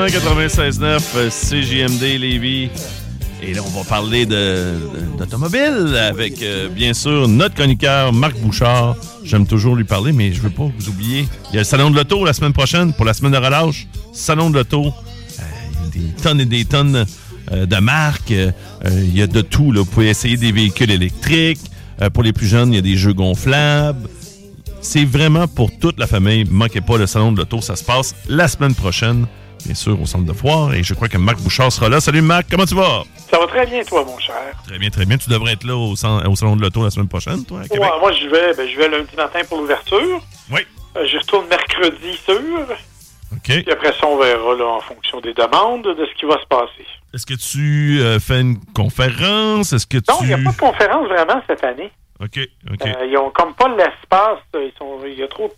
Laurent Les Truands, 96.9, CJMD Lévis. Et là, on va parler d'automobile avec, euh, bien sûr, notre chroniqueur Marc Bouchard. J'aime toujours lui parler, mais je veux pas vous oublier. Il y a le Salon de l'Auto la semaine prochaine, pour la semaine de relâche. Salon de l'Auto. Euh, il y a des tonnes et des tonnes euh, de marques. Euh, euh, il y a de tout. Là. Vous pouvez essayer des véhicules électriques. Euh, pour les plus jeunes, il y a des jeux gonflables. C'est vraiment pour toute la famille. Manquez pas le salon de l'auto. Ça se passe la semaine prochaine, bien sûr, au centre de foire. Et je crois que Marc Bouchard sera là. Salut Marc, comment tu vas? Ça va très bien, toi, mon cher. Très bien, très bien. Tu devrais être là au, au salon de l'auto la semaine prochaine, toi, à Québec? Ouais, moi, je vais, ben, je vais lundi matin pour l'ouverture. Oui. Euh, J'y retourne mercredi sûr. OK. Puis après ça, on verra là, en fonction des demandes de ce qui va se passer. Est-ce que tu euh, fais une conférence? Est-ce que tu... Non, il n'y a pas de conférence vraiment cette année. OK, OK. Euh, ils ont comme pas l'espace. Ils sont, il y a trop,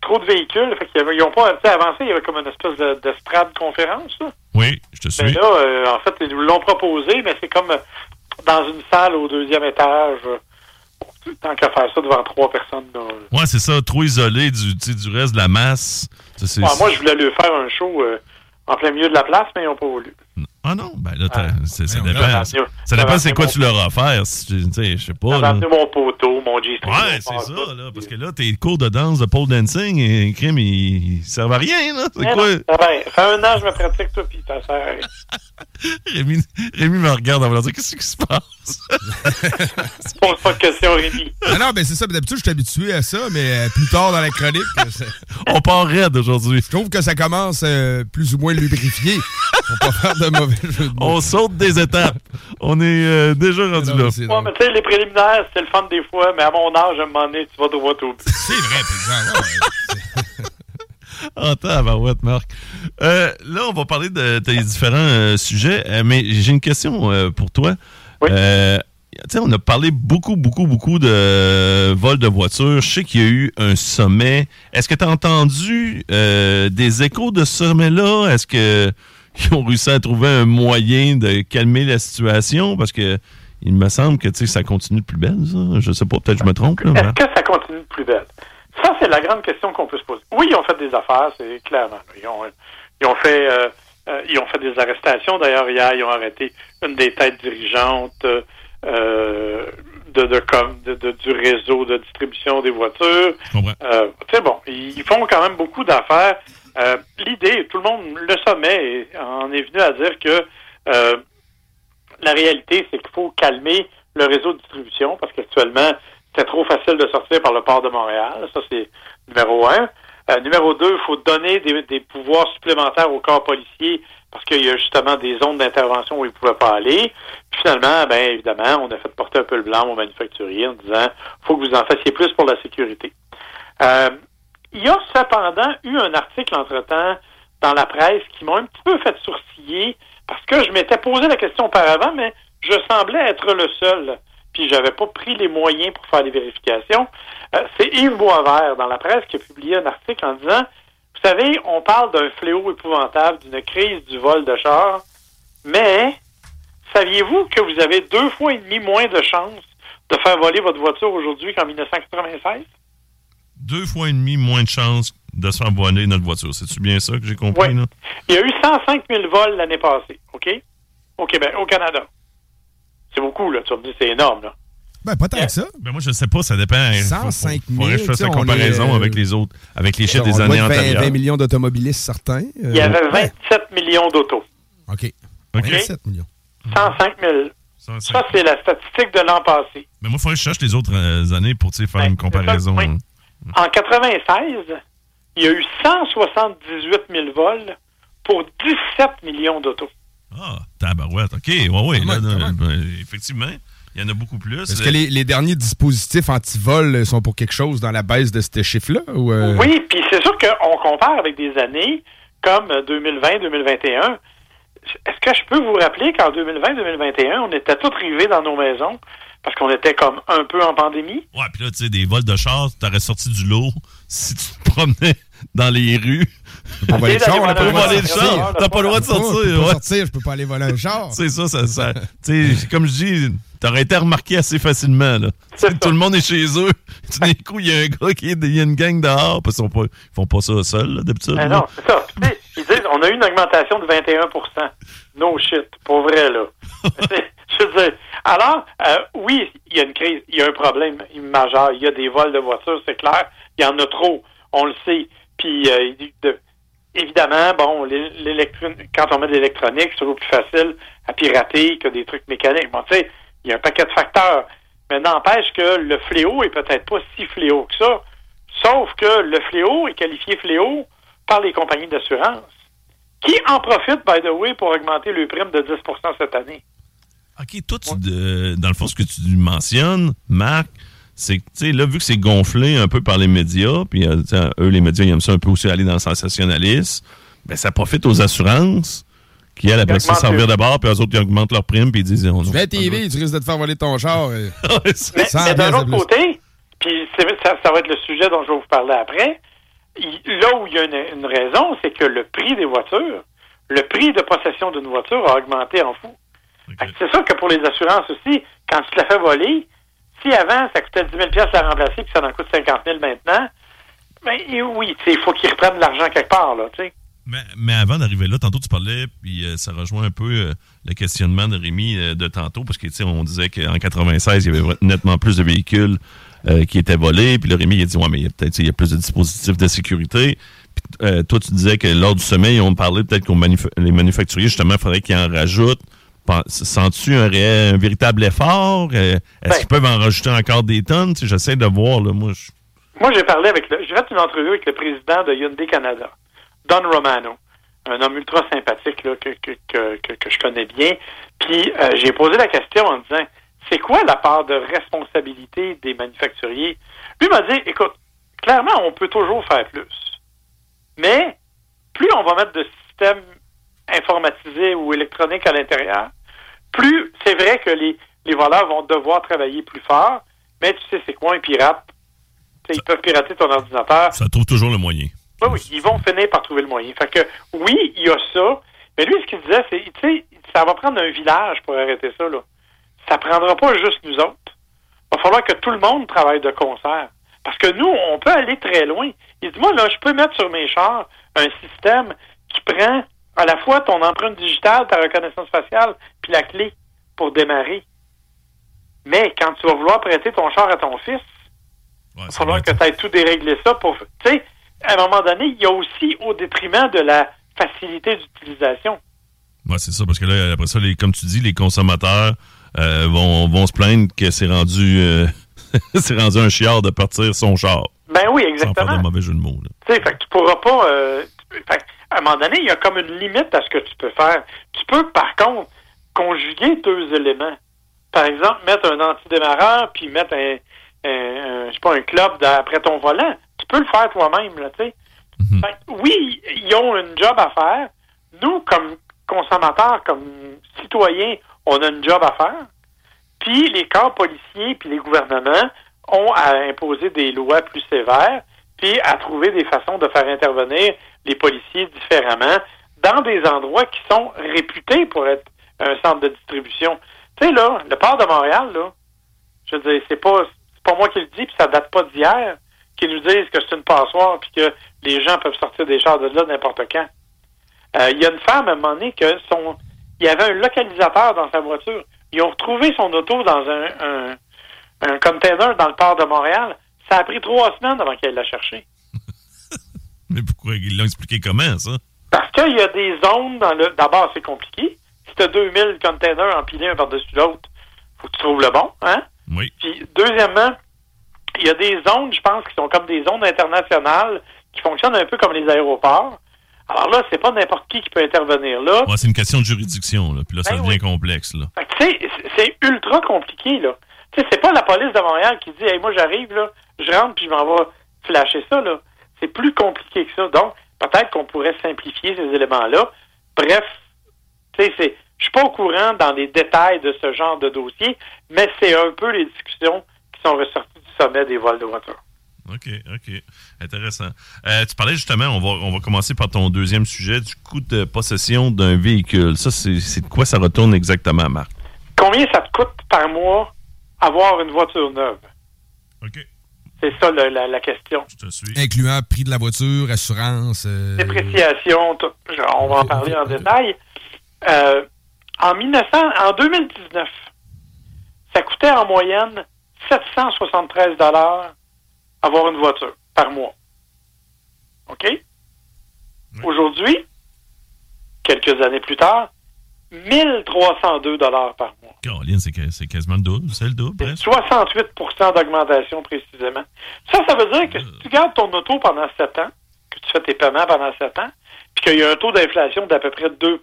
trop de véhicules. Fait qu'ils avaient- ils ont pas, avancé, il y avait comme une espèce de, d'estrade conférence. Là. Oui, je te Mais suis. là, euh, en fait, ils nous l'ont proposé, mais c'est comme euh, dans une salle au deuxième étage. euh, tant qu'à faire ça devant trois personnes. Là, Ouais, c'est ça, trop isolé du, du reste de la masse. Ça, c'est- Ouais, moi, je voulais lui faire un show euh, en plein milieu de la place, mais ils n'ont pas voulu. Ah non, ben là, t'as- c'est- ça dépend. Ça, dépend c'est quoi mon- tu leur as offert. si tu tu sais, je sais pas. Là. mon poteau, mon G-string. Ouais, c'est ça, là. Parce que là, tes cours de danse, de pole dancing, et crime, ils, ils servent à rien, là. C'est Mais quoi? non, ça va, ça fait un an je me pratique, toi, puis ça sert à rien. Rémi, Rémi me regarde en me disant Qu'est-ce qui se passe? Pose pas de questions, Rémi. Ah non, ben c'est ça. D'habitude, je suis habitué à ça, mais euh, plus tard dans la chronique. euh, c'est- On part raide aujourd'hui. Je trouve que ça commence euh, plus ou moins lubrifié. Faut pas faire de mauvais jeu de mots. On saute des étapes. On est euh, déjà rendu là. Ouais, mais tu sais, les préliminaires, c'est le fun des fois, mais à mon âge, à un moment donné, tu vas droit au but. C'est vrai, par exemple. Ah, tabarouette, Marc. Euh, là, on va parler de tes différents euh, sujets, euh, mais j'ai une question euh, pour toi. Euh, tu sais, on a parlé beaucoup, beaucoup, beaucoup de euh, vols de voitures. Je sais qu'il y a eu un sommet. Est-ce que tu as entendu euh, des échos de ce sommet-là? Est-ce qu'ils ont réussi à trouver un moyen de calmer la situation? Parce que il me semble que ça continue de plus belle, ça. Je sais pas, peut-être que je me trompe. Est-ce que ça continue de plus belle? Ça, c'est la grande question qu'on peut se poser. Oui, ils ont fait des affaires, c'est clairement. Ils ont, ils ont fait euh, euh, ils ont fait des arrestations. D'ailleurs, hier, ils ont arrêté une des têtes dirigeantes euh, de, de, com- de- de- du réseau de distribution des voitures. Tu sais, bon, ils font quand même beaucoup d'affaires. Euh, L'idée, tout le monde, le sommet en est venu à dire que euh, la réalité, c'est qu'il faut calmer le réseau de distribution parce qu'actuellement, c'est trop facile de sortir par le port de Montréal. Ça, c'est numéro un. Euh, numéro deux, il faut donner des, des pouvoirs supplémentaires au corps policier parce qu'il y a justement des zones d'intervention où ils ne pouvaient pas aller. Puis finalement, ben évidemment, on a fait porter un peu le blanc aux manufacturiers en disant faut que vous en fassiez plus pour la sécurité. Euh, il y a cependant eu un article entre-temps dans la presse qui m'a un peu fait sourciller parce que je m'étais posé la question auparavant, mais je semblais être le seul. Puis j'avais pas pris les moyens pour faire les vérifications. Euh, c'est Yves Boisvert dans la presse qui a publié un article en disant Vous savez, on parle d'un fléau épouvantable, d'une crise du vol de char. Mais, saviez-vous que vous avez deux fois et demi moins de chances de faire voler votre voiture aujourd'hui qu'en 1996? Deux fois et demi moins de chances de se faire voler notre voiture. C'est-tu bien ça que j'ai compris? Oui. Là? Il y a eu 105 000 vols l'année passée, OK? Au Québec, au Canada. C'est beaucoup, là. Tu vas me dire, c'est énorme, là. Ben, pas tant que ça. Ben moi, je sais pas, ça dépend. 105 000, Faudrait que je fasse la on comparaison est, euh, avec les autres, avec les chiffres des années être 20, antérieures. 20 millions d'automobilistes certains. Euh, Il y avait ouais. 27 millions d'autos. OK. OK. 27 millions. 105 000. Ça, c'est- Ça, c'est la statistique de l'an passé. Mais moi, il faudrait que je cherche les autres euh, années pour tu sais, faire Ben, une comparaison. ça, oui. En 96, il y a eu 178 000 vols pour 17 millions d'autos. Ah, tabarouette. OK, ouais, ouais. Là, là, ben, effectivement, il y en a beaucoup plus. Est-ce que les, les derniers dispositifs anti-vol sont pour quelque chose dans la baisse de ce chiffre-là? Ou euh, Oui, puis c'est sûr qu'on compare avec des années comme 2020-2021. Est-ce que je peux vous rappeler qu'en 2020-2021, on était tous rivés dans nos maisons parce qu'on était comme un peu en pandémie? Ouais, puis là, tu sais, des vols de chars, t'aurais sorti du lot si tu te promenais dans les rues. Je peux pas voler le char, on n'a pas le droit voler de le sortir. char. T'as pas le droit de Je peux pas- sortir. Je peux pas ouais. sortir, je peux pas aller voler un char. C'est ça, ça, ça tu sais, comme je dis, t'aurais été remarqué assez facilement, là. Tout le monde est chez eux. Tout d'un coup, il y a un gars qui est, il y a une gang dehors, parce qu'ils sont pas- ils font pas ça seuls, là, d'habitude. Ben non, c'est ça. Tu sais, Ils disent on a eu une augmentation de 21% No shit. Pour vrai, là. je veux dire. Alors, euh, oui, il y a une crise, il y a un problème majeur. Il y a des vols de voitures, c'est clair. Il y en a trop. On le sait. Puis, euh, de- évidemment, bon, quand on met de l'électronique, c'est toujours plus facile à pirater que des trucs mécaniques. Bon, tu sais, il y a un paquet de facteurs. Mais n'empêche que le fléau est peut-être pas si fléau que ça. Sauf que le fléau est qualifié fléau par les compagnies d'assurance, qui en profitent, by the way, pour augmenter le prime de 10% cette année. OK, toi, tu, euh, dans le fond, ce que tu mentionnes, Marc, c'est que, tu sais, là, vu que c'est gonflé un peu par les médias, puis euh, eux, les médias, ils aiment ça un peu aussi aller dans le sensationnalisme, ben, ça profite aux assurances qui, elles, après ça, servir de bord, puis eux autres, ils augmentent leur prime, puis ils disent... On, Tu TV, tu risques de te faire voler ton char. euh. Mais, mais d'un autre côté, puis c'est- ça, ça va être le sujet dont je vais vous parler après, il- là où il y a une, une raison, c'est que le prix des voitures, le prix de possession d'une voiture a augmenté en fou. C'est sûr que pour les assurances aussi, quand tu te la fais voler, si avant ça coûtait 10 000 la remplacer, puis ça en coûte 50 000 maintenant, ben oui, il faut qu'ils reprennent l'argent quelque part, là, tu sais. Mais, mais avant d'arriver là, tantôt tu parlais, puis euh, ça rejoint un peu euh, le questionnement de Rémi euh, de tantôt, parce que on disait qu'en 96, il y avait nettement plus de véhicules qui étaient volés, puis le Rémi il a dit ouais, mais il y a peut-être il y a plus de dispositifs de sécurité. Puis, toi, tu disais que lors du sommet, on parlait peut-être que les manufacturiers, justement, il faudrait qu'ils en rajoutent. Sens-tu un, véritable effort? Euh, Est-ce Ben. qu'ils peuvent en rajouter encore des tonnes? Tu sais, J'essaie de voir, là, moi. je- Moi, j'ai parlé avec le, j'ai fait une entrevue avec le président de Hyundai Canada, Don Romano, un homme ultra sympathique là, que, que, que, que, que je connais bien. Puis euh, j'ai posé la question en disant c'est quoi la part de responsabilité des manufacturiers? Lui m'a dit écoute, clairement, on peut toujours faire plus, mais plus on va mettre de systèmes informatisés ou électroniques à l'intérieur, plus c'est vrai que les, les voleurs vont devoir travailler plus fort. Mais tu sais, c'est quoi un pirate? Ils peuvent pirater ton ordinateur. Ça trouve toujours le moyen. Oui, oui, ils vont finir par trouver le moyen. Fait que, oui, il y a ça. Mais lui, ce qu'il disait, c'est, tu sais, ça va prendre un village pour arrêter ça, là. Ça prendra pas juste nous autres. Il va falloir que tout le monde travaille de concert. Parce que nous, on peut aller très loin. Il dit, moi, là, je peux mettre sur mes chars un système qui prend à la fois ton empreinte digitale, ta reconnaissance faciale, puis la clé pour démarrer. Mais quand tu vas vouloir prêter ton char à ton fils, Ouais, il va falloir que tu aies tout déréglé ça pour. Tu sais, à un moment donné, il y a aussi au détriment de la facilité d'utilisation. Ouais, c'est ça, parce que là, après ça, les, comme tu dis, les consommateurs euh, vont, vont se plaindre que c'est rendu euh, c'est rendu un chiard de partir son char. Ben oui, Sans faire exactement. de mauvais jeu de mots. Tu sais, tu pourras pas. euh, fait à un moment donné, il y a comme une limite à ce que tu peux faire. Tu peux, par contre, conjuguer deux éléments. Par exemple, mettre un antidémarreur puis mettre un, un, un- je sais pas, un club après ton volant. Tu peux le faire toi-même, là, tu sais. Que, oui, ils ont une job à faire. Nous, comme consommateurs, comme citoyens, on a une job à faire. Puis les corps policiers puis les gouvernements ont à imposer des lois plus sévères, puis à trouver des façons de faire intervenir les policiers différemment dans des endroits qui sont réputés pour être un centre de distribution. Tu sais, là, le port de Montréal, là, je veux dire, c'est pas, pas moi qui le dis, puis ça date pas d'hier, qui nous disent que c'est une passoire, puis que les gens peuvent sortir des chars de là n'importe quand. Euh, Il y a une femme, à un moment donné, que son, il y avait un localisateur dans sa voiture. Ils ont retrouvé son auto dans un, un, un container dans le port de Montréal. Ça a pris trois semaines avant qu'elle la cherché. Mais pourquoi ils l'ont expliqué comment, ça? Parce qu'il y a des zones dans le. D'abord, c'est compliqué. Si tu as 2000 containers empilés un par-dessus l'autre, faut que tu trouves le bon, hein? Oui. Puis, deuxièmement, il y a des zones, je pense, qui sont comme des zones internationales, qui fonctionnent un peu comme les aéroports. Alors là, c'est pas n'importe qui qui peut intervenir là. Ouais, c'est une question de juridiction, là. Puis là, ça Ben devient oui. complexe, là. Fait que, tu sais, c'est- c'est ultra compliqué, là. Tu sais, c'est pas la police de Montréal qui dit, hey, moi, j'arrive, là, je rentre, puis je m'en vais flasher ça, là. C'est plus compliqué que ça. Donc, peut-être qu'on pourrait simplifier ces éléments-là. Bref, tu sais, c'est, je suis pas au courant dans les détails de ce genre de dossier, mais c'est un peu les discussions qui sont ressorties du sommet des vols de voitures. OK, OK. Intéressant. Euh, tu parlais justement, on va, on va commencer par ton deuxième sujet, du coût de possession d'un véhicule. Ça, c'est c'est de quoi ça retourne exactement, Marc? Combien ça te coûte par mois avoir une voiture neuve? OK. C'est ça le- la, la question. Je te suis. Incluant prix de la voiture, assurance. euh, dépréciation, tout. On va en parler en détail. Euh, en 1900, en 2019, ça coûtait en moyenne 773 dollars avoir une voiture par mois. OK? Aujourd'hui, quelques années plus tard, 1302 dollars par mois. Caroline, c'est quasiment le double. C'est le double, presque. 68 d'augmentation précisément. Ça, ça veut dire que si tu gardes ton auto pendant 7 ans, que tu fais tes paiements pendant 7 ans, puis qu'il y a un taux d'inflation d'à peu près 2%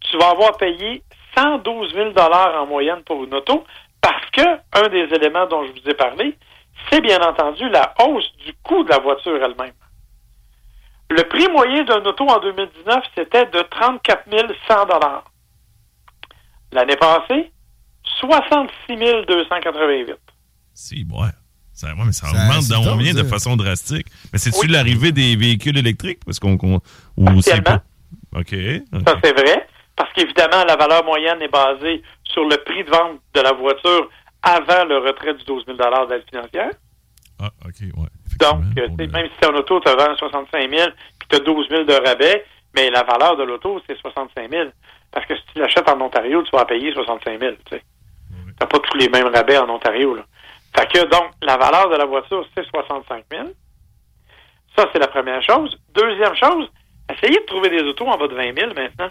tu vas avoir payé 112 000 en moyenne pour une auto parce que un des éléments dont je vous ai parlé, c'est bien entendu la hausse du coût de la voiture elle-même. Le prix moyen d'un auto en 2019, c'était de 34 100 L'année passée, 66 288. Si, ouais. Ça, ouais, mais ça, Ça- augmente top, combien de façon drastique. Mais c'est-tu Oui. l'arrivée des véhicules électriques? Parce qu'on. ou c'est pas? OK. ok. Ça, c'est vrai. Parce qu'évidemment, la valeur moyenne est basée sur le prix de vente de la voiture avant le retrait du 12 000 d'aide financière. Ah, OK, ouais. Donc, euh, même si tu en auto, tu vends 65 000 puis tu as 12 000 de rabais, mais la valeur de l'auto, c'est 65 000. Parce que si tu l'achètes en Ontario, tu vas payer 65 000. Tu n'as pas tous les mêmes rabais en Ontario. Là. Fait que, donc, la valeur de la voiture, c'est 65 000. Ça, c'est la première chose. Deuxième chose, essayez de trouver des autos en bas de 20 000 maintenant.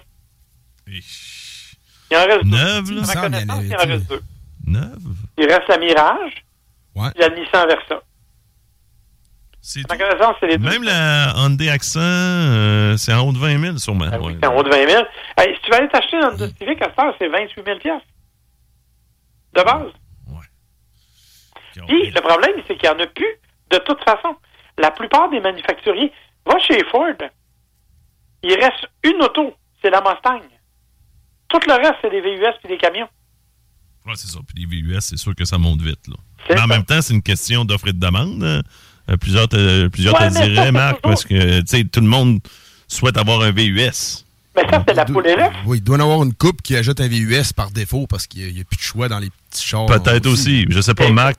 Il en reste deux. Neuve, là? À ma Ça, il y en connaissance, il reste deux. Neuve? Il reste la Mirage Ouais. et la Nissan Versa. C'est À ma tout. connaissance, c'est les deux. Même la Hyundai Accent, euh, c'est en haut de 20 000, sûrement. Ah oui, ouais. c'est en haut de 20 000. Hey, si tu vas aller t'acheter une Honda Civic à cette heure, c'est 28 000 De base. Puis, le problème, c'est qu'il n'y en a plus de toute façon. La plupart des manufacturiers, va chez Ford, il reste une auto, c'est la Mustang. Tout le reste, c'est des VUS et des camions. Ouais, c'est ça. Puis les VUS, c'est sûr que ça monte vite. Là. Mais en ça. même temps, c'est une question d'offre et de demande. Euh, plusieurs te, plusieurs Ouais, te ça, diraient, Marc, toujours- parce que tu sais, tout le monde souhaite avoir un VUS. Mais ça, c'est la poule et l'œuf. Oui, il doit y en avoir une coupe qui ajoute un VUS par défaut parce qu'il n'y a, plus de choix dans les petits chars. Peut-être aussi. Je sais pas, Marc,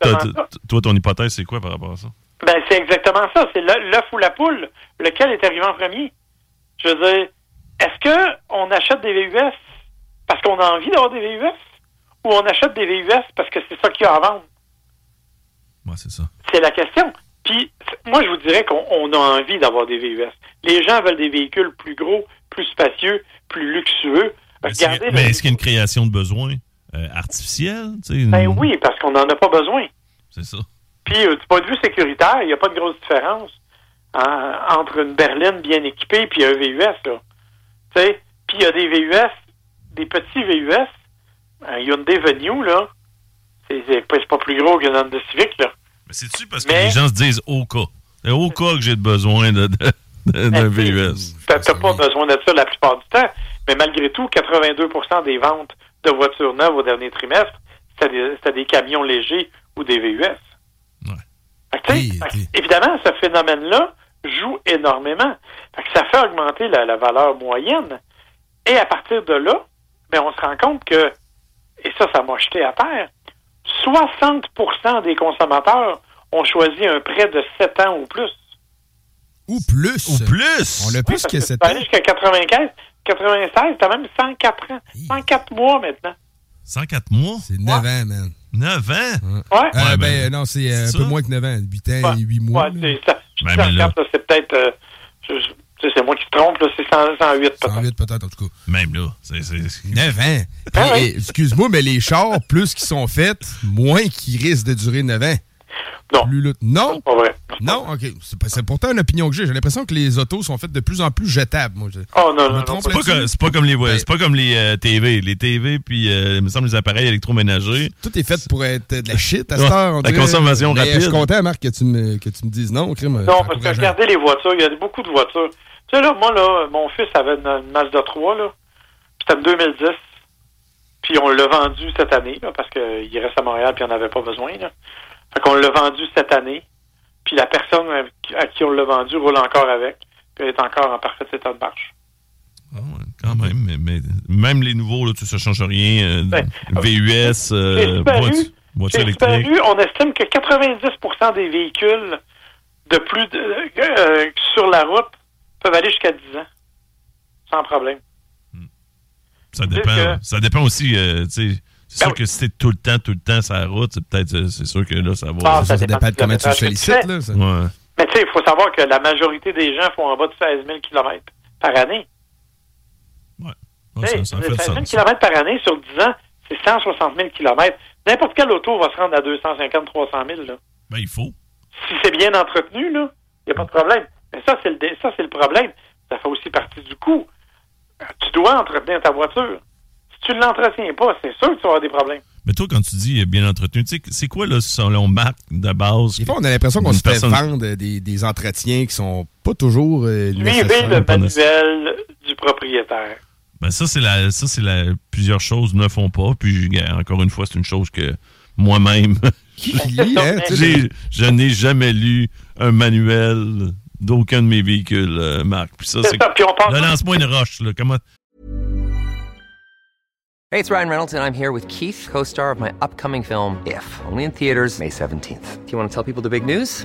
toi, ton hypothèse, c'est quoi par rapport à ça? Ben, c'est exactement ça. C'est l'œuf ou la poule. Lequel est arrivé en premier? Je veux dire, est-ce que on achète des VUS parce qu'on a envie d'avoir des VUS? Ou on achète des VUS parce que c'est ça qu'il y a à vendre? Ouais, c'est ça. C'est la question. Puis, moi, je vous dirais qu'on on a envie d'avoir des VUS. Les gens veulent des véhicules plus gros, plus spacieux, plus luxueux. Mais est-ce qu'il y a- y a une création de besoin euh, artificielle? Ben une- oui, parce qu'on n'en a pas besoin. C'est ça. Puis, euh, du point de vue sécuritaire, il n'y a pas de grosse différence hein, entre une berline bien équipée puis un VUS. Là. Puis, il y a des VUS, des petits VUS. Un Hyundai Venue, là, c'est c'est pas, c'est pas plus gros qu'une Honda Civic. Là. Mais c'est-tu parce que Mais- les gens se disent au cas? C'est au cas que j'ai besoin de- de- de- d'un Ben, VUS. T'as t'as pas besoin de ça la plupart du temps. Mais malgré tout, 82% des ventes de voitures neuves au dernier trimestre, c'était des, c'était des camions légers ou des VUS. Ouais. Fait que, tu sais, Oui, fait que, oui. évidemment, ce phénomène-là joue énormément. Fait que ça fait augmenter la, la valeur moyenne. Et à partir de là, ben, on se rend compte que, et ça, ça m'a jeté à terre, 60% des consommateurs ont choisi un prêt de 7 ans ou plus. Ou plus. Ou plus. On a Oui, plus parce que que 7 tu peux ans. aller jusqu'à 95, 96, t'as même 104 ans. 104 mois maintenant. 104 mois? C'est 9 ans, man. 9 ans? Ouais. Euh, Ouais, ben, ben, non, c'est euh, un c'est peu ça. moins que 9 ans. 8 ans et 8 mois. Ouais, c'est ça. Je Ben, dis mais là- 104, là, c'est peut-être. euh, tu sais, c'est moi qui te trompe, là, c'est 100 108 peut-être. 108 peut-être, en tout cas. Même là. c'est c'est- 9 ans. Puis, Ah ouais. eh, Excuse-moi, mais les chars, plus qu'ils sont faits, moins qu'ils risquent de durer 9 ans. Non. Plus là- Non? C'est pas vrai. Non, ok. C'est pourtant une opinion que j'ai. J'ai l'impression que les autos sont faites de plus en plus jetables. Moi, Oh non, non, C'est pas, c'est pas comme les, Ben- c'est pas comme les euh, TV. Les TV, puis euh, il me semble les appareils électroménagers. Tout est fait pour être de la shit à Ouais, cette heure. on la dirait. consommation Mais rapide. Je suis content, Marc, que tu me, que tu me dises non. Crime, Non, parce que regardez les voitures, il y a beaucoup de voitures. Tu sais, là, moi, là, mon fils avait une, une Mazda 3, là. C'était en 2010. Puis on l'a vendu cette année, là, parce qu'il reste à Montréal puis on n'avait pas besoin, là. Fait qu'on l'a vendu cette année. Puis la personne à qui on l'a vendu roule encore avec. Puis elle est encore en parfait état de marche. Ah quand même, mais, mais même les nouveaux, là, tu ça change rien. euh, Ben, VUS, euh, voiture, électrique. On estime que 90% des véhicules de plus de, euh, sur la route peuvent aller jusqu'à 10 ans. Sans problème. Ça dire dépend. que- Ça dépend aussi, euh, tu sais. C'est Ben sûr oui. que si t'es tout le temps, tout le temps sur la route, c'est peut-être, euh, c'est sûr que là, ça va. Ah, Ça, ça ça dépend dépend de comment tu tu sollicites. Là, ça. ouais. Mais tu sais, il faut savoir que la majorité des gens font en bas de 16 000 km par année. Ouais, Tu sais, ça, ça fait 16 000 sens. km par année sur 10 ans, c'est 160 000 km. N'importe quel auto va se rendre à 250 300 000. Là. Ben, il faut. Si c'est bien entretenu, il n'y a pas de problème. Mais ça, c'est le, ça, c'est le problème. Ça fait aussi partie du coût. Tu dois entretenir ta voiture. Si tu ne l'entretiens pas, c'est sûr que tu vas avoir des problèmes. Mais toi, quand tu dis euh, bien entretenu, tu sais, c'est quoi, là, selon Marc, de base? Des fois, on a l'impression qu'on se fait personne- vendre des, des entretiens qui sont pas toujours euh, Suivez le manuel du propriétaire. Ben, ça, c'est la, ça, c'est la, plusieurs choses ne font pas. Puis, gars, encore une fois, c'est une chose que moi-même, Qui lit, hein, je n'ai jamais lu un manuel d'aucun de mes véhicules, euh, Marc. Puis ça, C'est lance-moi une roche, là. Comment? Hey, it's Ryan Reynolds, and I'm here with Keith, co star of my upcoming film, If, only in theaters, May 17th. Do you want to tell people the big news?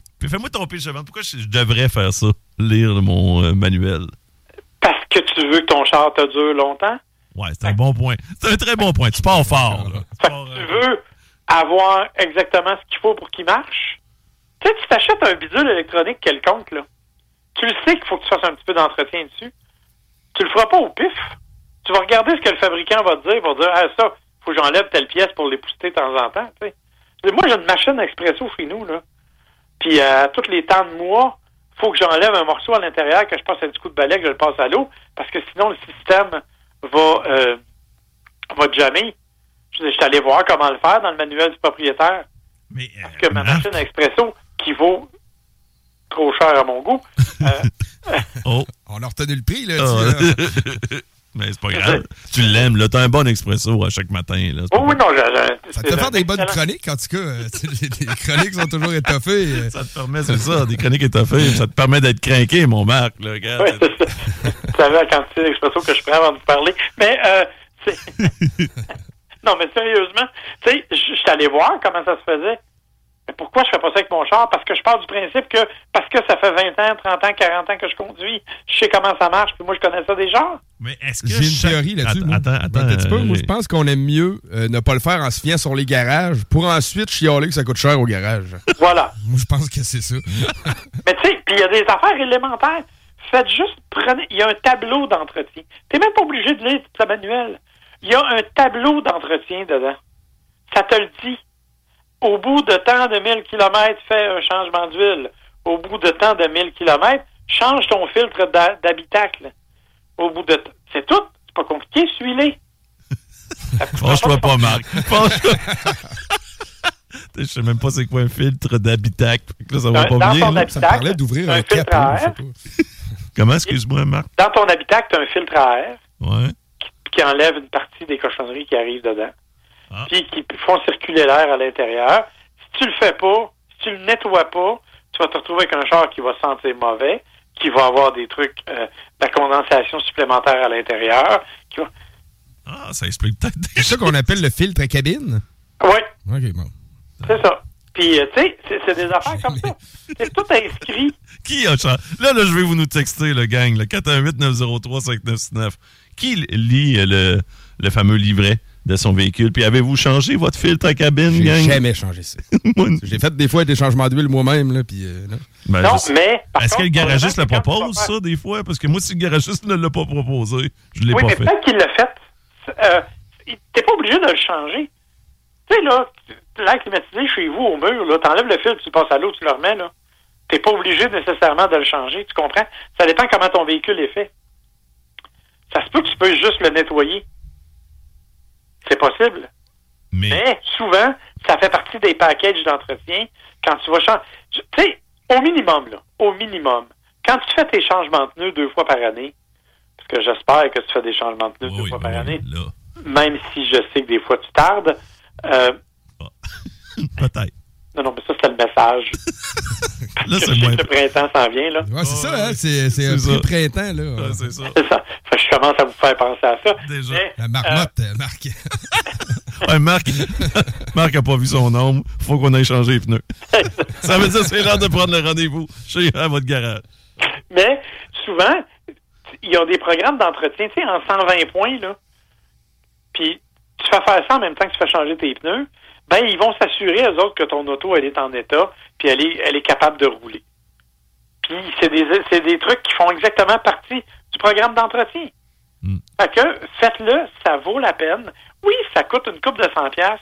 Fais-moi ton pitch avant. Pourquoi je, devrais faire ça? Lire mon euh, manuel? parce que tu veux que ton char te dure longtemps? Ouais, c'est un bon point. C'est un très bon point. Tu pars fort, là. Tu pars, que euh, tu veux avoir exactement ce qu'il faut pour qu'il marche? Tu sais, tu t'achètes un bidule électronique quelconque, là. Tu le sais qu'il faut que tu fasses un petit peu d'entretien dessus. Tu le feras pas au pif. Tu vas regarder ce que le fabricant va te dire. Il va te dire, ah, ça, faut que j'enlève telle pièce pour l'épousseter de temps en temps, tu. Moi, j'ai une machine expresso chez nous, là. Puis, euh, à tous les temps de mois, faut que j'enlève un morceau à l'intérieur, que je passe un petit coup de balai, que je le passe à l'eau, parce que sinon, le système va, euh, va jammer. Je je suis allé voir comment le faire dans le manuel du propriétaire. Mais, euh, Parce que ma Marc, machine à expresso, qui vaut trop cher à mon goût, euh, Oh. On a retenu le prix, là. Ah. Mais c'est pas grave. Tu l'aimes, là. T'as un bon expresso à chaque matin, là. Oh oui, non, j'ai- Ça te fait un des bonnes chroniques, en tout cas. euh, tu les, chroniques sont toujours étoffées. euh. Ça te permet, c'est ça, des chroniques étoffées. Ça te permet d'être craqué, mon Marc, là. Regarde. Oui, c'est ça. Vous savez la quantité d'expresso que je prends avant de vous parler. Mais, euh, non, mais sérieusement, tu sais, je je suis allé voir comment ça se faisait. Pourquoi je fais pas ça avec mon char? Parce que je pars du principe que parce que ça fait 20 ans, 30 ans, 40 ans que je conduis, je sais comment ça marche, puis moi, je connais ça déjà. Mais est-ce que J'ai une chaque- théorie là-dessus. Attends, moi. attends, attends, Un petit peu. Moi, je euh, pense qu'on aime mieux euh, ne pas le faire en se fiant sur les garages pour ensuite chialer que ça coûte cher au garage. Voilà. Moi, je pense que c'est ça. Mais tu sais, puis il y a des affaires élémentaires. Faites juste, prenez, il y a un tableau d'entretien. T'es même pas obligé de lire tout le manuel. Il y a un tableau d'entretien dedans. Ça te le dit. Au bout de tant de 1000 kilomètres, fais un changement d'huile. Au bout de tant de 1000 kilomètres, change ton filtre d'habitacle. Au bout de... t- C'est tout. C'est pas compliqué, suis-les. Franchement pas pas, Marc. Franchement. Je sais même pas c'est quoi un filtre d'habitacle. Là, ça va Dans- pas dans bien. ton là. habitacle, Ça parlait d'ouvrir un un filtre capot. à air. Comment, excuse-moi, Marc? Dans ton habitacle, tu as un filtre à air. Ouais. qui enlève une partie des cochonneries qui arrivent dedans, Ah. puis qui font circuler l'air à l'intérieur. Si tu le fais pas, si tu le nettoies pas, tu vas te retrouver avec un char qui va sentir mauvais, qui va avoir des trucs, euh, de la condensation supplémentaire à l'intérieur. Va... Ah, ça explique peut-être des C'est ça qu'on appelle le filtre à cabine? Oui, OK, bon. c'est ça. Puis, euh, tu sais, c'est- c'est des affaires comme ça. C'est tout inscrit. Qui a changé? Là, là, je vais vous nous texter, le gang, le 418-903-5969. Qui lit euh, le, le fameux livret? De son véhicule? Puis avez-vous changé votre filtre à cabine, J'ai gang? jamais changé ça. Moi, J'ai fait des fois des changements d'huile moi-même, là, puis euh, non. ben, Non, je mais. par Est-ce que le garagiste le propose, ça, des fois? Parce que moi, si le garagiste ne l'a pas proposé, je l'ai Oui, pas mais fait. peut-être qu'il l'a fait. Euh, T'es pas obligé de le changer. Tu sais, là, l'air climatisé chez vous au mur, là, t'enlèves le fil, tu passes à l'eau, tu le remets, là. T'es pas obligé nécessairement de le changer, tu comprends? Ça dépend comment ton véhicule est fait. Ça se peut que tu peux juste le nettoyer. C'est possible. Mais, Mais souvent, ça fait partie des packages d'entretien. Quand tu vas changer. Tu sais, au minimum, là, au minimum, quand tu fais tes changements de pneus deux fois par année, parce que j'espère que tu fais des changements de pneus deux oui, fois oui, par année, là, même si je sais que des fois tu tardes. euh, peut-être. Non, non, mais ça, c'est le message. Là, c'est moins... le printemps s'en vient, là. Ouais, c'est Ouais, ça, hein? C'est c'est un ça. pré-printemps, là. Ouais, c'est ça. C'est ça. Fait que je commence à vous faire penser à ça. Déjà. Mais, La marmotte, euh, Marc. Ouais, Marc, Marc a pas vu son ombre. Faut qu'on aille changer les pneus. Ça veut dire que c'est l'heure de prendre le rendez-vous chez à votre garage. Mais souvent, ils ont des programmes d'entretien, tu sais, en 120 points, là. Puis tu fais faire ça en même temps que tu fais changer tes pneus. Ben, ils vont s'assurer, eux autres, que ton auto, elle est en état, puis elle est, elle est capable de rouler. Puis c'est des, c'est des trucs qui font exactement partie du programme d'entretien. Mm. Fait que, faites-le, ça vaut la peine. Oui, ça coûte une coupe de 100 pièces,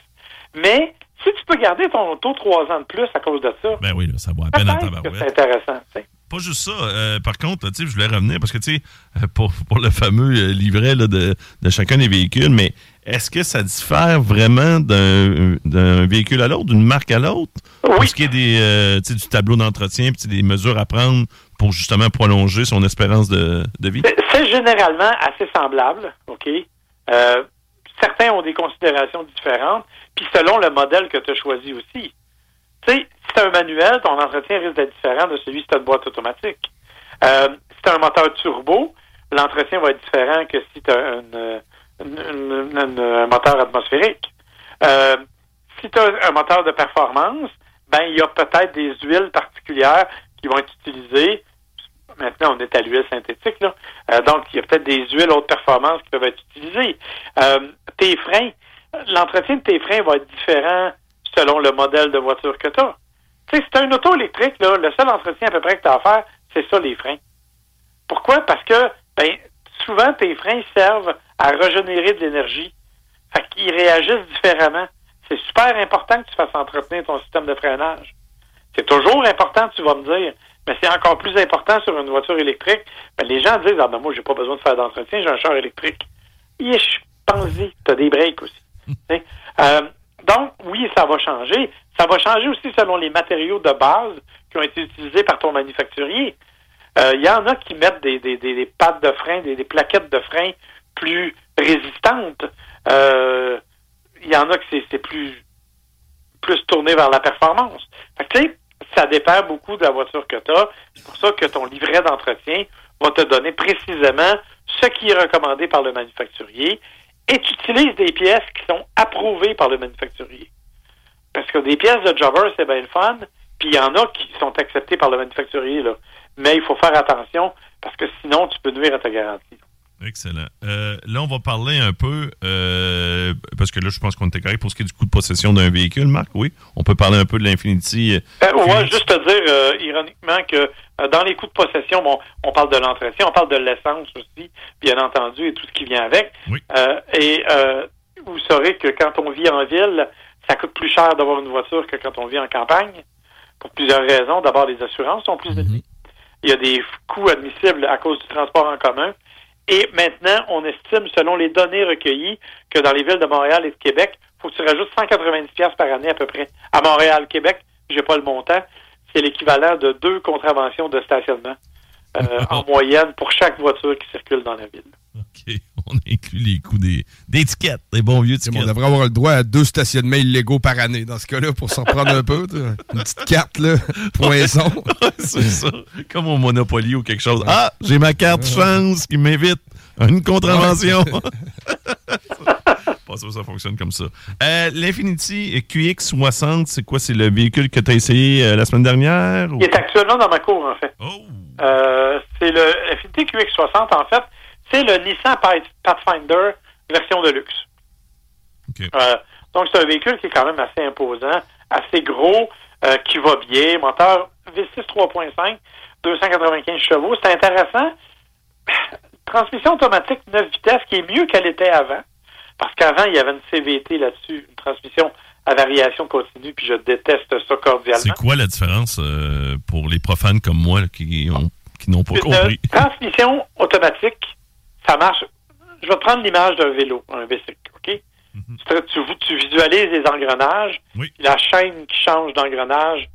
mais si tu peux garder ton auto trois ans de plus à cause de ça, Ben oui, ça vaut la peine peut-être que c'est intéressant. Pas juste ça. euh, par contre, je voulais revenir parce que, tu sais, euh, pour, pour le fameux euh, livret là, de, de chacun des véhicules, mais est-ce que ça diffère vraiment d'un véhicule à l'autre, d'une marque à l'autre? Oui. Pour ce qui est des, euh, du tableau d'entretien, puis des mesures à prendre pour justement prolonger son espérance de, de vie? C'est- C'est généralement assez semblable, OK? Euh, certains ont des considérations différentes, puis selon le modèle que tu as choisi aussi. Tu sais, si tu un manuel, ton entretien risque d'être différent de celui si tu as une boîte automatique. Euh, si tu un moteur turbo, l'entretien va être différent que si tu as un moteur atmosphérique. Euh, si tu as un moteur de performance, ben il y a peut-être des huiles particulières qui vont être utilisées Maintenant, on est à l'huile synthétique, là. Euh, donc, il y a peut-être des huiles haute performance qui peuvent être utilisées. Euh, tes freins, l'entretien de tes freins va être différent selon le modèle de voiture que tu as. Tu sais, si tu as une auto électrique, là, le seul entretien à peu près que tu as à faire, c'est ça, les freins. Pourquoi? Parce que, ben, souvent, tes freins servent à régénérer de l'énergie. Fait qu'ils réagissent différemment. C'est super important que tu fasses entretenir ton système de freinage. C'est toujours important, tu vas me dire, mais c'est encore plus important sur une voiture électrique. Ben, les gens disent, ah ben moi, j'ai pas besoin de faire d'entretien, j'ai un char électrique. Yesh, pense-y, t'as des breaks aussi. Euh, donc, oui, ça va changer. Ça va changer aussi selon les matériaux de base qui ont été utilisés par ton manufacturier. Euh, Il y en a qui mettent des, des, des, pattes de frein, des, plaquettes de frein plus résistantes. Euh, Il y en a que c'est plus plus tourné vers la performance. Ça dépend beaucoup de la voiture que tu as. C'est pour ça que ton livret d'entretien va te donner précisément ce qui est recommandé par le manufacturier et tu utilises des pièces qui sont approuvées par le manufacturier. Parce que des pièces de jobber, c'est bien le fun, puis il y en a qui sont acceptées par le manufacturier, là. Mais il faut faire attention, parce que sinon, tu peux nuire à ta garantie. Excellent. Euh, là, on va parler un peu, euh, parce que là, je pense qu'on était correct pour ce qui est du coût de possession d'un véhicule, Marc, oui? On peut parler un peu de l'Infinity. Euh, ouais, juste te dire, euh, ironiquement, que euh, dans les coûts de possession, bon, on parle de l'entretien, on parle de l'essence aussi, bien entendu, et tout ce qui vient avec. Oui. Euh, et euh, vous saurez que quand on vit en ville, ça coûte plus cher d'avoir une voiture que quand on vit en campagne, pour plusieurs raisons. D'abord, les assurances sont plus élevées. Il y a des coûts admissibles à cause du transport en commun. Et maintenant, on estime, selon les données recueillies, que dans les villes de Montréal et de Québec, il faut que tu rajoutes 190 pièces par année à peu près. À Montréal, Québec, j'ai pas le montant, c'est l'équivalent de deux contraventions de stationnement euh, en moyenne pour chaque voiture qui circule dans la ville. OK. On inclut les coûts des, des tickets, des bons vieux tickets. On devrait avoir le droit à deux stationnements illégaux par année dans ce cas-là pour s'en prendre un peu. t'sais. Une petite carte, là, poinçon. c'est ça. Comme au Monopoly ou quelque chose. Ah, j'ai ma carte chance qui m'invite à une contravention. Pas sûr que ça fonctionne comme ça. Euh, L'Infinity QX60, c'est quoi? C'est le véhicule que tu as essayé euh, la semaine dernière? ou- Il est actuellement dans ma cour, en fait. Oh! Euh, c'est le Infiniti QX60, en fait, c'est le Nissan Path- Pathfinder version de luxe. Euh, donc, c'est un véhicule qui est quand même assez imposant, assez gros, euh, qui va bien. Moteur V6 3.5, 295 chevaux. C'est intéressant. Transmission automatique 9 vitesses qui est mieux qu'elle était avant. Parce qu'avant, il y avait une CVT là-dessus, une transmission à variation continue, puis je déteste ça cordialement. C'est quoi la différence euh, pour les profanes comme moi qui ont- qui n'ont pas Une compris? transmission automatique, ça marche. Je vais prendre l'image d'un vélo, un bicycle, OK? tu, te- tu- tu visualises les engrenages, Oui. la chaîne qui change d'engrenage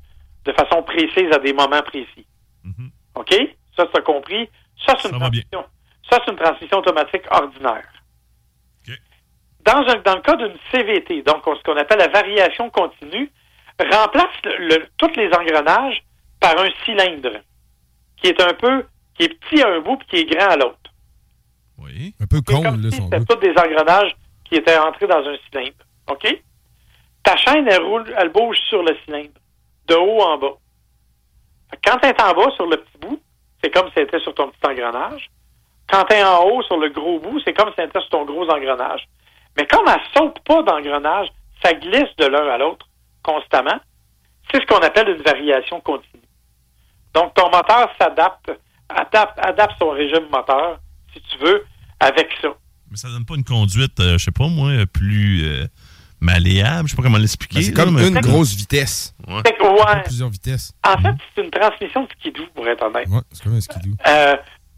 de façon précise à des moments précis. Mhm. OK? Ça, tu as compris. Ça, c'est une, transmission- ça, c'est une transmission automatique ordinaire. Dans, un, dans le cas d'une CVT, donc ce qu'on appelle la variation continue, remplace le- le- tous les engrenages par un cylindre qui est un peu, qui est petit à un bout puis qui est grand à l'autre. Oui. Un peu con, comme là, si son c'était tous des engrenages qui étaient rentrés dans un cylindre. OK? Ta chaîne, elle roule, elle bouge sur le cylindre, de haut en bas. Quand tu es en bas sur le petit bout, c'est comme si c'était sur ton petit engrenage. Quand tu es en haut sur le gros bout, c'est comme si c'était sur ton gros engrenage. Mais comme elle saute pas d'engrenage, ça glisse de l'un à l'autre constamment. C'est ce qu'on appelle une variation continue. Donc, ton moteur s'adapte, adapte, adapte son régime moteur, si tu veux, avec ça. Mais ça donne pas une conduite, euh, je sais pas moi, plus euh, malléable. Je sais pas comment l'expliquer. Ben, c'est comme une grosse vitesse. Ouais. Que, ouais, plusieurs vitesses. en fait, c'est une transmission de skidoo, pour être honnête. Ouais, c'est comme un skidoo. Euh,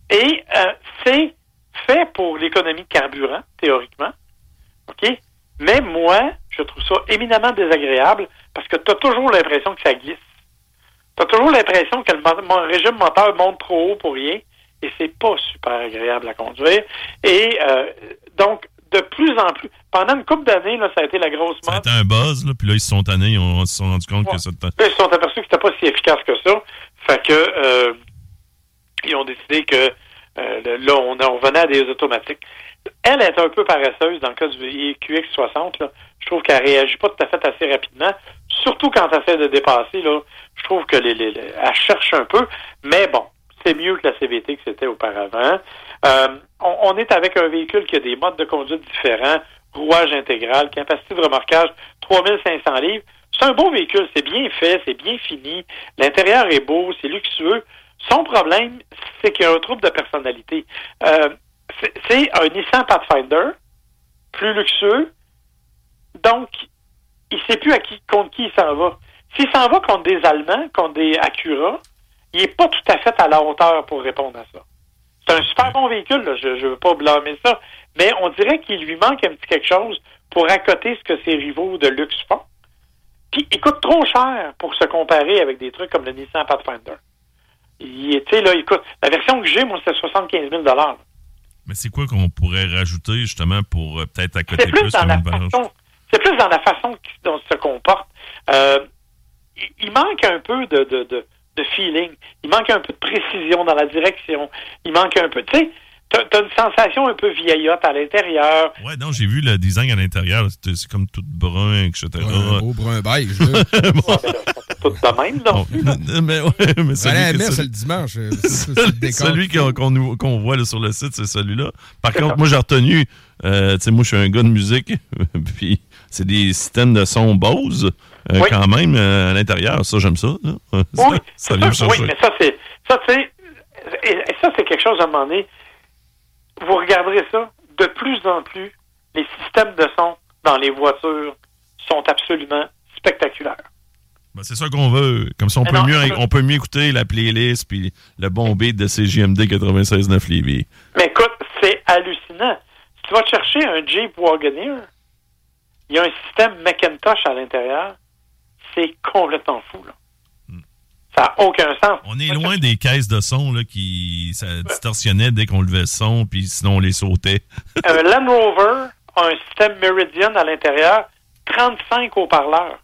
et euh, c'est fait pour l'économie de carburant, théoriquement. OK? Mais moi, je trouve ça éminemment désagréable parce que tu as toujours l'impression que ça glisse. Tu as toujours l'impression que le mo- mon régime moteur monte trop haut pour rien et c'est pas super agréable à conduire. Et euh, donc, de plus en plus, pendant une couple d'années, là, ça a été la grosse mode. été un buzz, là, puis là, ils se sont tannés, ils ont- ils se sont rendus compte Ouais. que ça... Là, ils se sont aperçus que c'était pas si efficace que ça. Fait que euh, ils ont décidé que euh, là, on, on revenait à des automatiques. Elle est un peu paresseuse dans le cas du QX60. Là. Je trouve qu'elle réagit pas tout à fait assez rapidement. Surtout quand elle essaie de dépasser. Là, je trouve que les, les- les- elle cherche un peu. Mais bon, c'est mieux que la CVT que c'était auparavant. Euh, on, est avec un véhicule qui a des modes de conduite différents, rouage intégral, capacité de remorquage 3500 livres. C'est un beau véhicule, c'est bien fait, c'est bien fini, l'intérieur est beau, c'est luxueux. Son problème, c'est qu'il y a un trouble de personnalité. Euh, c'est- un Nissan Pathfinder, plus luxueux, donc il sait plus contre qui il s'en va. S'il s'en va contre des Allemands, contre des Acura, il est pas tout à fait à la hauteur pour répondre à ça. C'est un super bon véhicule, là, je ne veux pas blâmer ça, mais on dirait qu'il lui manque un petit quelque chose pour accoter ce que ses rivaux de luxe font. Puis il coûte trop cher pour se comparer avec des trucs comme le Nissan Pathfinder. Il sais, là, il coûte- la version que j'ai, moi, c'est 75 000 là. Mais c'est quoi qu'on pourrait rajouter, justement, pour euh, peut-être accoter plus plus dans la façon, c'est plus dans la façon dont il se comporte. Euh, il, il manque un peu de, de, de, de feeling. Il manque un peu de précision dans la direction. Il manque un peu, tu sais, t'as as une sensation un peu vieillotte à l'intérieur. Ouais, non, j'ai vu le design à l'intérieur. C'est comme tout brun, etc. Un beau brun beige, là. Tout de même, non? mais ouais, mais à celui, la messe, c'est le dimanche. euh, c'est ça, c'est le décor. celui qu'on voit là, sur le site, c'est celui-là. Par contre, moi, j'ai retenu, euh, tu sais, moi, je suis un gars de musique, puis c'est des systèmes de son Bose, euh, Oui. quand même, euh, à l'intérieur. Ça, j'aime ça. Ça, Oui, ça sûr, oui, mais ça, c'est. Ça. Et, et ça, c'est quelque chose à un moment donné. Vous regarderez ça. De plus en plus, les systèmes de son dans les voitures sont absolument spectaculaires. Ben, c'est ça qu'on veut. Comme ça, on Mais peut, non, mieux, ça. on peut mieux écouter la playlist puis le bon beat de CJMD 96.9 Lévis. Mais écoute, c'est hallucinant. Si tu vas chercher un Jeep Wagoneer, il y a un système Macintosh à l'intérieur. C'est complètement fou, là. Ça n'a aucun sens. On est loin des caisses de son là, qui ça distorsionnait dès qu'on levait le son, puis sinon on les sautait. Un Land Rover a un système Meridian à l'intérieur, 35 haut-parleurs.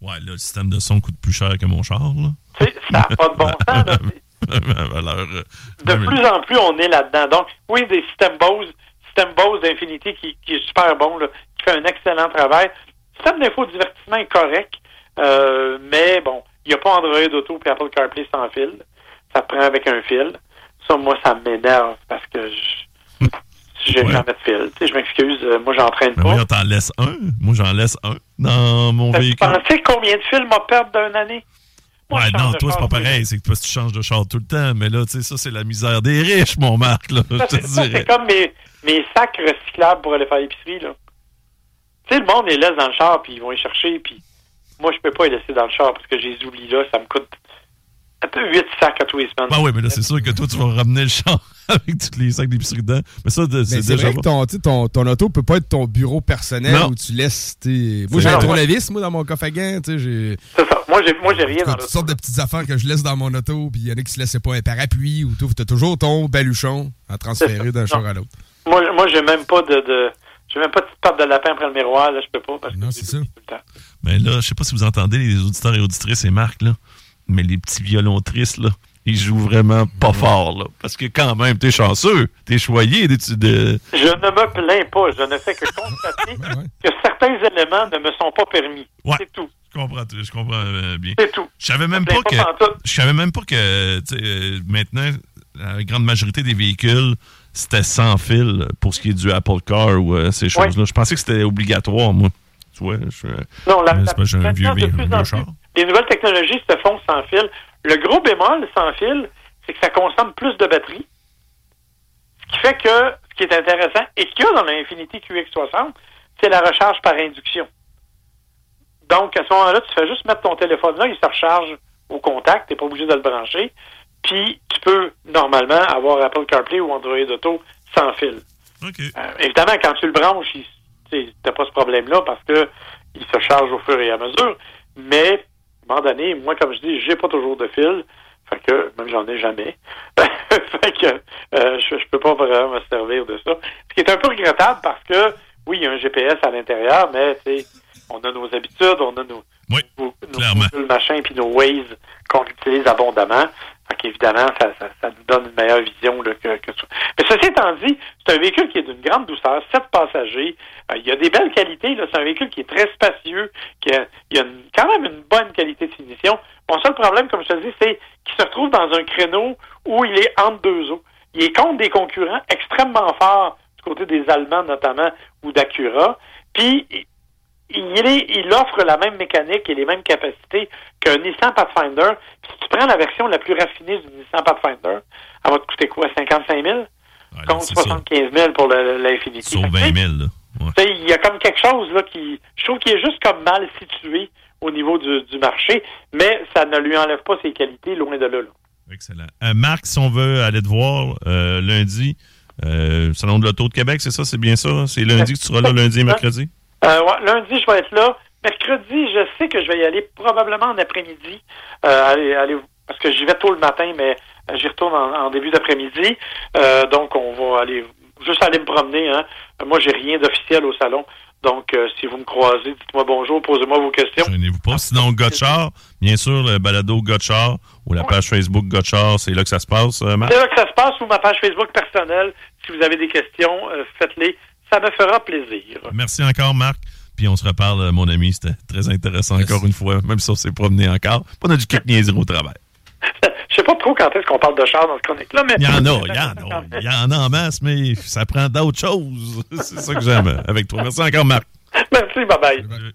Ouais, là, le système de son coûte plus cher que mon char. Là. Tu sais, ça n'a pas de bon sens. là. À valeur, euh, De plus en plus, on est là-dedans. Donc, oui, des systèmes Bose, système Bose d'Infinity qui, qui est super bon, là, qui fait un excellent travail. Le système d'infodivertissement est correct, euh, mais bon, il n'y a pas Android Auto et Apple CarPlay sans fil. Ça prend avec un fil. Ça, moi, ça m'énerve parce que je j'ai Ouais. jamais de fil. Tu sais, je m'excuse, euh, moi, j'entraîne Ben pas. voyons, t'en laisses un. Moi, j'en laisse un dans mon Tu véhicule. pensais combien de fils m'a perdre d'une année? Moi, Ouais, non, toi, c'est pas pareil. C'est que tu changes de char tout le temps. Mais là, tu sais, ça, c'est la misère des riches, mon Marc. Là, je Ça, te c'est ça, dirais. c'est comme mes, mes sacs recyclables pour aller faire l'épicerie, là. Tu sais, le monde les laisse dans le char, puis ils vont les chercher, puis moi, je peux pas les laisser dans le char parce que je les oublie là. Ça me coûte un peu 8 sacs à tous les semaines. Ben oui, mais là, c'est sûr que toi, tu vas ramener le char avec tous les sacs d'épicerie dedans. Mais ça, c'est c'est déjà vrai que ton, tu sais, ton, ton auto peut pas être ton bureau personnel Non. où tu laisses tes. Moi, j'ai un tournevis, moi, dans mon coffre à gants. Tu sais, j'ai C'est ça. Moi, j'ai, moi, j'ai rien dans toutes sortes de petites affaires que je laisse dans mon auto, puis il y en a qui se laissaient pas un parapluie ou tout. T'as toujours ton baluchon à transférer d'un char à l'autre. Moi, moi j'ai même pas de, de j'ai même pas de petite patte de lapin après le miroir, là, je peux pas. Parce que Non, c'est ça. tout le temps. Mais là, je sais pas si vous entendez les auditeurs et auditrices et Marc, là, mais les petits violontristes, là, ils jouent vraiment pas fort, là. Parce que quand même, t'es chanceux, t'es choyé de, de- Je ne me plains pas. Je ne fais que constater Ouais, que certains éléments ne me sont pas permis. Ouais. C'est tout. Je comprends, je comprends euh, bien. C'est tout. Je savais même Je pas que. Je savais même pas que euh, maintenant, la grande majorité des véhicules, c'était sans fil pour ce qui est du Apple Car ou euh, ces choses-là. Je pensais que c'était obligatoire, moi. Tu vois, je, Non, la, pas j'ai un vieux, les nouvelles technologies se font sans fil. Le gros bémol sans fil, c'est que ça consomme plus de batterie. Ce qui fait que ce qui est intéressant, et ce qu'il y a dans l'Infinity QX60, c'est la recharge par induction. Donc, à ce moment-là, tu fais juste mettre ton téléphone là, il se recharge au contact, tu n'es pas obligé de le brancher. Puis, tu peux normalement avoir Apple CarPlay ou Android Auto sans fil. OK. Euh, évidemment, quand tu le branches, tu n'as pas ce problème-là parce que il se charge au fur et à mesure. Mais, à un moment donné, moi, comme je dis, j'ai pas toujours de fil. Fait que, même j'en ai jamais. fait que, euh, je, je peux pas vraiment me servir de ça. Ce qui est un peu regrettable parce que, oui, il y a un GPS à l'intérieur, mais, tu on a nos habitudes, on a nos, Oui, nos, nos clairement. Google machin puis nos Waze qu'on utilise abondamment. Fait qu'évidemment, ça, nous donne une meilleure vision là, que, que ça. Mais ceci étant dit, c'est un véhicule qui est d'une grande douceur, sept passagers. Euh, il y a des belles qualités. C'est un véhicule qui est très spacieux, qui a, il y a quand même une bonne qualité de finition. Mon seul problème, comme je te le dis, c'est qu'il se retrouve dans un créneau où il est entre deux eaux. Il est contre des concurrents extrêmement forts du côté des Allemands notamment ou d'Acura. Puis il, est- il offre la même mécanique et les mêmes capacités qu'un Nissan Pathfinder. Puis si tu prends la version la plus raffinée du Nissan Pathfinder, elle va te coûter quoi, 55 000? Ouais, Contre c'est ça. 75 000 pour l'Infinity. Que, 20 000, là. Ouais. Il y a comme quelque chose là qui, je trouve qu'il est juste comme mal situé au niveau du, du marché, mais ça ne lui enlève pas ses qualités, loin de là. là. Excellent. Euh, Marc, si on veut aller te voir euh, lundi, euh, Salon de l'Auto de Québec, c'est ça? C'est bien ça? C'est lundi que tu seras là, lundi et mercredi? Euh, ouais, lundi, je vais être là. Mercredi, je sais que je vais y aller probablement en après-midi. Euh, aller, aller, parce que j'y vais tôt le matin, mais euh, j'y retourne en, en début d'après-midi. Euh, donc, on va aller juste aller me promener. Hein. Moi, j'ai rien d'officiel au salon. Donc, euh, si vous me croisez, dites-moi bonjour, posez-moi vos questions. Gênez-vous pas. Sinon, Gotchard, bien sûr, le balado Gotchard ou la page Facebook Gotchard, c'est là que ça se passe, euh, Marc? C'est là que ça se passe ou ma page Facebook personnelle. Si vous avez des questions, faites-les. Ça me fera plaisir. Merci encore, Marc. Puis on se reparle, mon ami. C'était très intéressant encore une fois, même si on s'est promené encore. On a du quelques niaiseries au travail. Je sais pas trop quand est-ce qu'on parle de char dans ce chronique-là, mais... Il y en a, il y en a. Il y en a en masse, mais ça prend d'autres choses. C'est ça que j'aime avec toi. Merci encore, Marc. Merci, bye-bye.